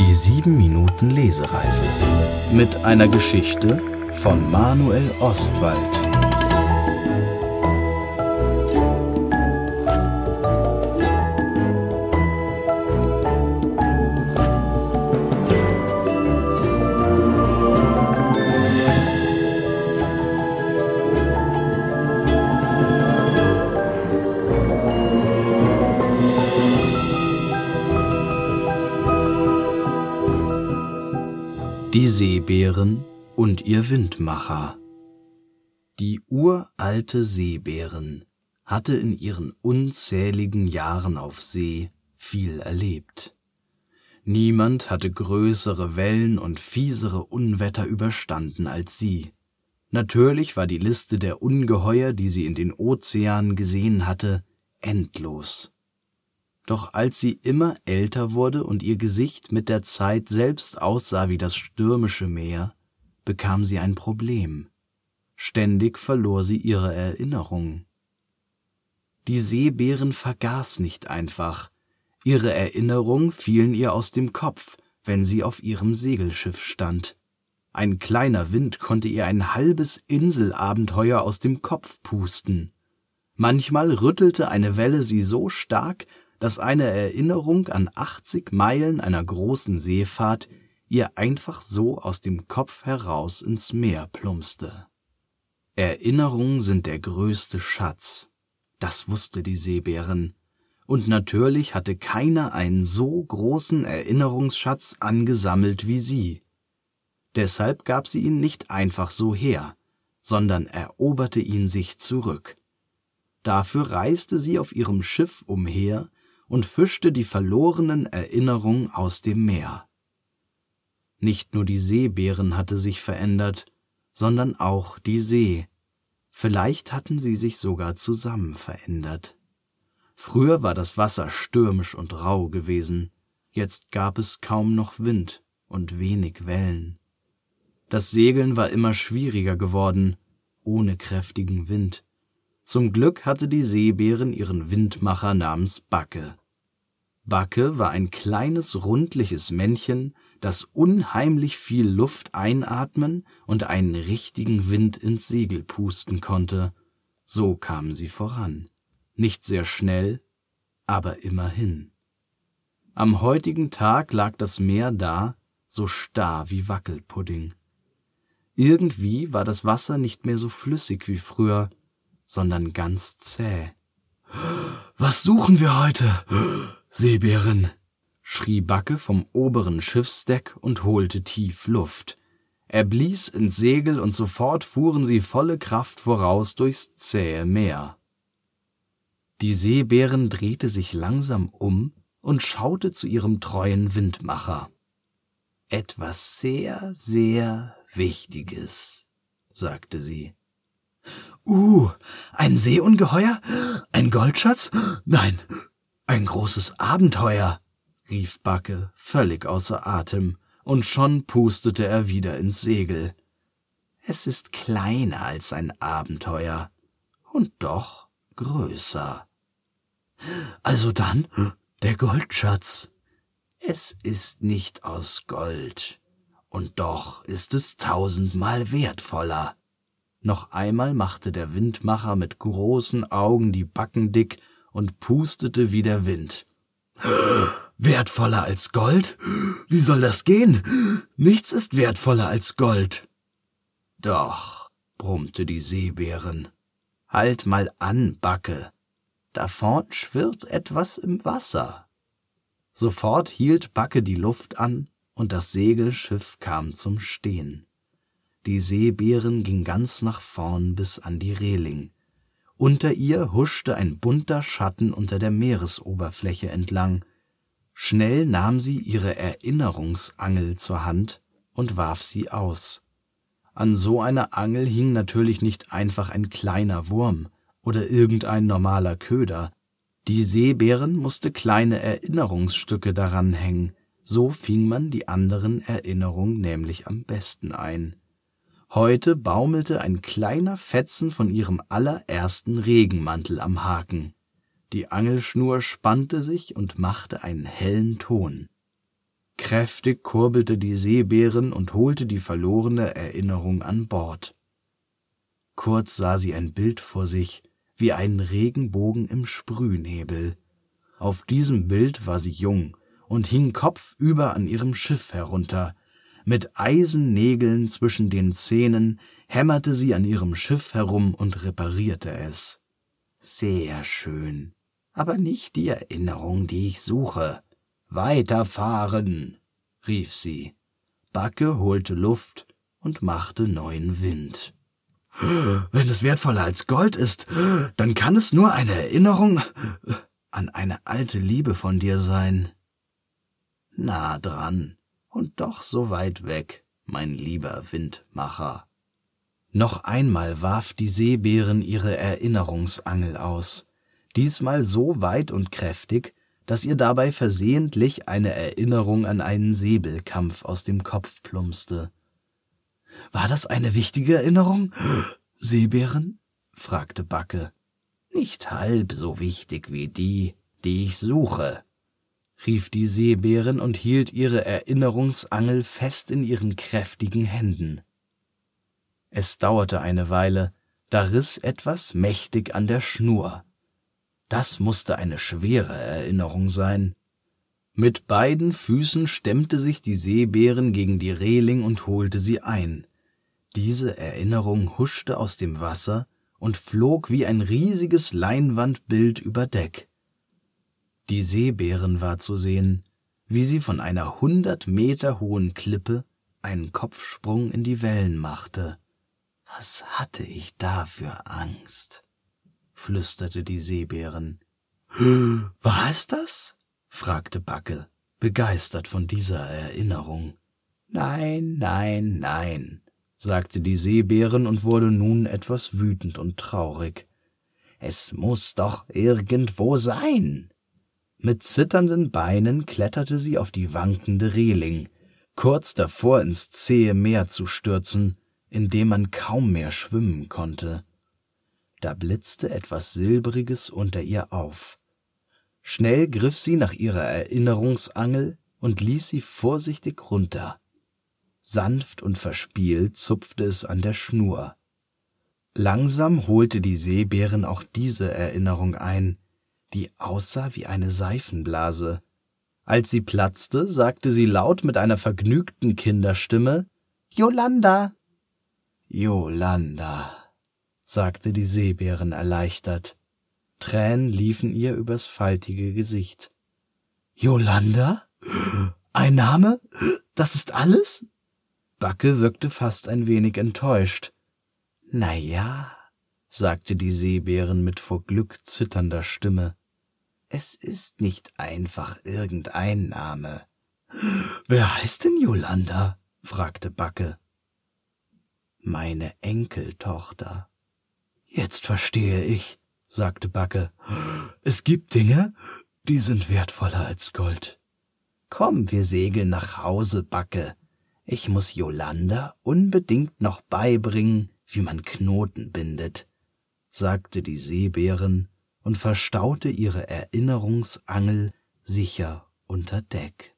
Die 7 Minuten Lesereise mit einer Geschichte von Manuel Ostwald. Die Seebären und ihr Windmacher Die uralte Seebären hatte in ihren unzähligen Jahren auf See viel erlebt. Niemand hatte größere Wellen und fiesere Unwetter überstanden als sie. Natürlich war die Liste der Ungeheuer, die sie in den Ozeanen gesehen hatte, endlos. Doch als sie immer älter wurde und ihr Gesicht mit der Zeit selbst aussah wie das stürmische Meer, bekam sie ein Problem. Ständig verlor sie ihre Erinnerung. Die Seebären vergaß nicht einfach. Ihre Erinnerungen fielen ihr aus dem Kopf, wenn sie auf ihrem Segelschiff stand. Ein kleiner Wind konnte ihr ein halbes Inselabenteuer aus dem Kopf pusten. Manchmal rüttelte eine Welle sie so stark, dass eine Erinnerung an 80 Meilen einer großen Seefahrt ihr einfach so aus dem Kopf heraus ins Meer plumpste. Erinnerungen sind der größte Schatz, das wusste die Seebärin, und natürlich hatte keiner einen so großen Erinnerungsschatz angesammelt wie sie. Deshalb gab sie ihn nicht einfach so her, sondern eroberte ihn sich zurück. Dafür reiste sie auf ihrem Schiff umher und fischte die verlorenen Erinnerungen aus dem Meer. Nicht nur die Seebären hatte sich verändert, sondern auch die See. Vielleicht hatten sie sich sogar zusammen verändert. Früher war das Wasser stürmisch und rau gewesen, jetzt gab es kaum noch Wind und wenig Wellen. Das Segeln war immer schwieriger geworden, ohne kräftigen Wind. Zum Glück hatte die Seebären ihren Windmacher namens Backe. Backe war ein kleines rundliches Männchen, das unheimlich viel Luft einatmen und einen richtigen Wind ins Segel pusten konnte. So kamen sie voran. Nicht sehr schnell, aber immerhin. Am heutigen Tag lag das Meer da, so starr wie Wackelpudding. Irgendwie war das Wasser nicht mehr so flüssig wie früher, sondern ganz zäh. Was suchen wir heute? Seebären, schrie Backe vom oberen Schiffsdeck und holte tief Luft. Er blies ins Segel und sofort fuhren sie volle Kraft voraus durchs zähe Meer. Die Seebären drehte sich langsam um und schaute zu ihrem treuen Windmacher. Etwas sehr, sehr Wichtiges, sagte sie. Uh, ein Seeungeheuer? Ein Goldschatz? Nein, ein großes Abenteuer, rief Backe, völlig außer Atem, und schon pustete er wieder ins Segel. Es ist kleiner als ein Abenteuer und doch größer. Also dann der Goldschatz. Es ist nicht aus Gold, und doch ist es tausendmal wertvoller. Noch einmal machte der Windmacher mit großen Augen die Backen dick und pustete wie der Wind. Wertvoller als Gold? Wie soll das gehen? Nichts ist wertvoller als Gold. Doch, brummte die Seebären. Halt mal an, Backe. Da vorn schwirrt etwas im Wasser. Sofort hielt Backe die Luft an und das Segelschiff kam zum Stehen. Die Seebären ging ganz nach vorn bis an die Reling. Unter ihr huschte ein bunter Schatten unter der Meeresoberfläche entlang. Schnell nahm sie ihre Erinnerungsangel zur Hand und warf sie aus. An so einer Angel hing natürlich nicht einfach ein kleiner Wurm oder irgendein normaler Köder. Die Seebären musste kleine Erinnerungsstücke daran hängen, so fing man die anderen Erinnerungen nämlich am besten ein. Heute baumelte ein kleiner Fetzen von ihrem allerersten Regenmantel am Haken. Die Angelschnur spannte sich und machte einen hellen Ton. Kräftig kurbelte die Seebären und holte die verlorene Erinnerung an Bord. Kurz sah sie ein Bild vor sich, wie einen Regenbogen im Sprühnebel. Auf diesem Bild war sie jung und hing kopfüber an ihrem Schiff herunter. Mit Eisennägeln zwischen den Zähnen hämmerte sie an ihrem Schiff herum und reparierte es. Sehr schön, aber nicht die Erinnerung, die ich suche. Weiterfahren, rief sie. Backe holte Luft und machte neuen Wind. Wenn es wertvoller als Gold ist, dann kann es nur eine Erinnerung an eine alte Liebe von dir sein. Nah dran und doch so weit weg, mein lieber Windmacher. Noch einmal warf die Seebären ihre Erinnerungsangel aus, diesmal so weit und kräftig, dass ihr dabei versehentlich eine Erinnerung an einen Säbelkampf aus dem Kopf plumpste. War das eine wichtige Erinnerung, Seebären? fragte Backe. Nicht halb so wichtig wie die, die ich suche, rief die Seebärin und hielt ihre Erinnerungsangel fest in ihren kräftigen Händen. Es dauerte eine Weile, da riss etwas mächtig an der Schnur. Das musste eine schwere Erinnerung sein. Mit beiden Füßen stemmte sich die Seebären gegen die Reling und holte sie ein. Diese Erinnerung huschte aus dem Wasser und flog wie ein riesiges Leinwandbild über Deck. Die Seebären war zu sehen, wie sie von einer hundert Meter hohen Klippe einen Kopfsprung in die Wellen machte. Was hatte ich da für Angst? flüsterte die Seebären. War es das? fragte Backe, begeistert von dieser Erinnerung. Nein, nein, nein, sagte die Seebären und wurde nun etwas wütend und traurig. Es muss doch irgendwo sein. Mit zitternden Beinen kletterte sie auf die wankende Reling, kurz davor ins zähe Meer zu stürzen, in dem man kaum mehr schwimmen konnte da blitzte etwas Silbriges unter ihr auf. Schnell griff sie nach ihrer Erinnerungsangel und ließ sie vorsichtig runter. Sanft und verspielt zupfte es an der Schnur. Langsam holte die Seebären auch diese Erinnerung ein, die aussah wie eine Seifenblase. Als sie platzte, sagte sie laut mit einer vergnügten Kinderstimme Jolanda. Jolanda sagte die Seebärin erleichtert. Tränen liefen ihr übers faltige Gesicht. Jolanda? Ein Name? Das ist alles? Backe wirkte fast ein wenig enttäuscht. Na ja, sagte die Seebärin mit vor Glück zitternder Stimme. Es ist nicht einfach irgendein Name. Wer heißt denn Jolanda? fragte Backe. Meine Enkeltochter. Jetzt verstehe ich, sagte Backe. Es gibt Dinge, die sind wertvoller als Gold. Komm, wir segeln nach Hause, Backe. Ich muss Jolanda unbedingt noch beibringen, wie man Knoten bindet, sagte die Seebärin und verstaute ihre Erinnerungsangel sicher unter Deck.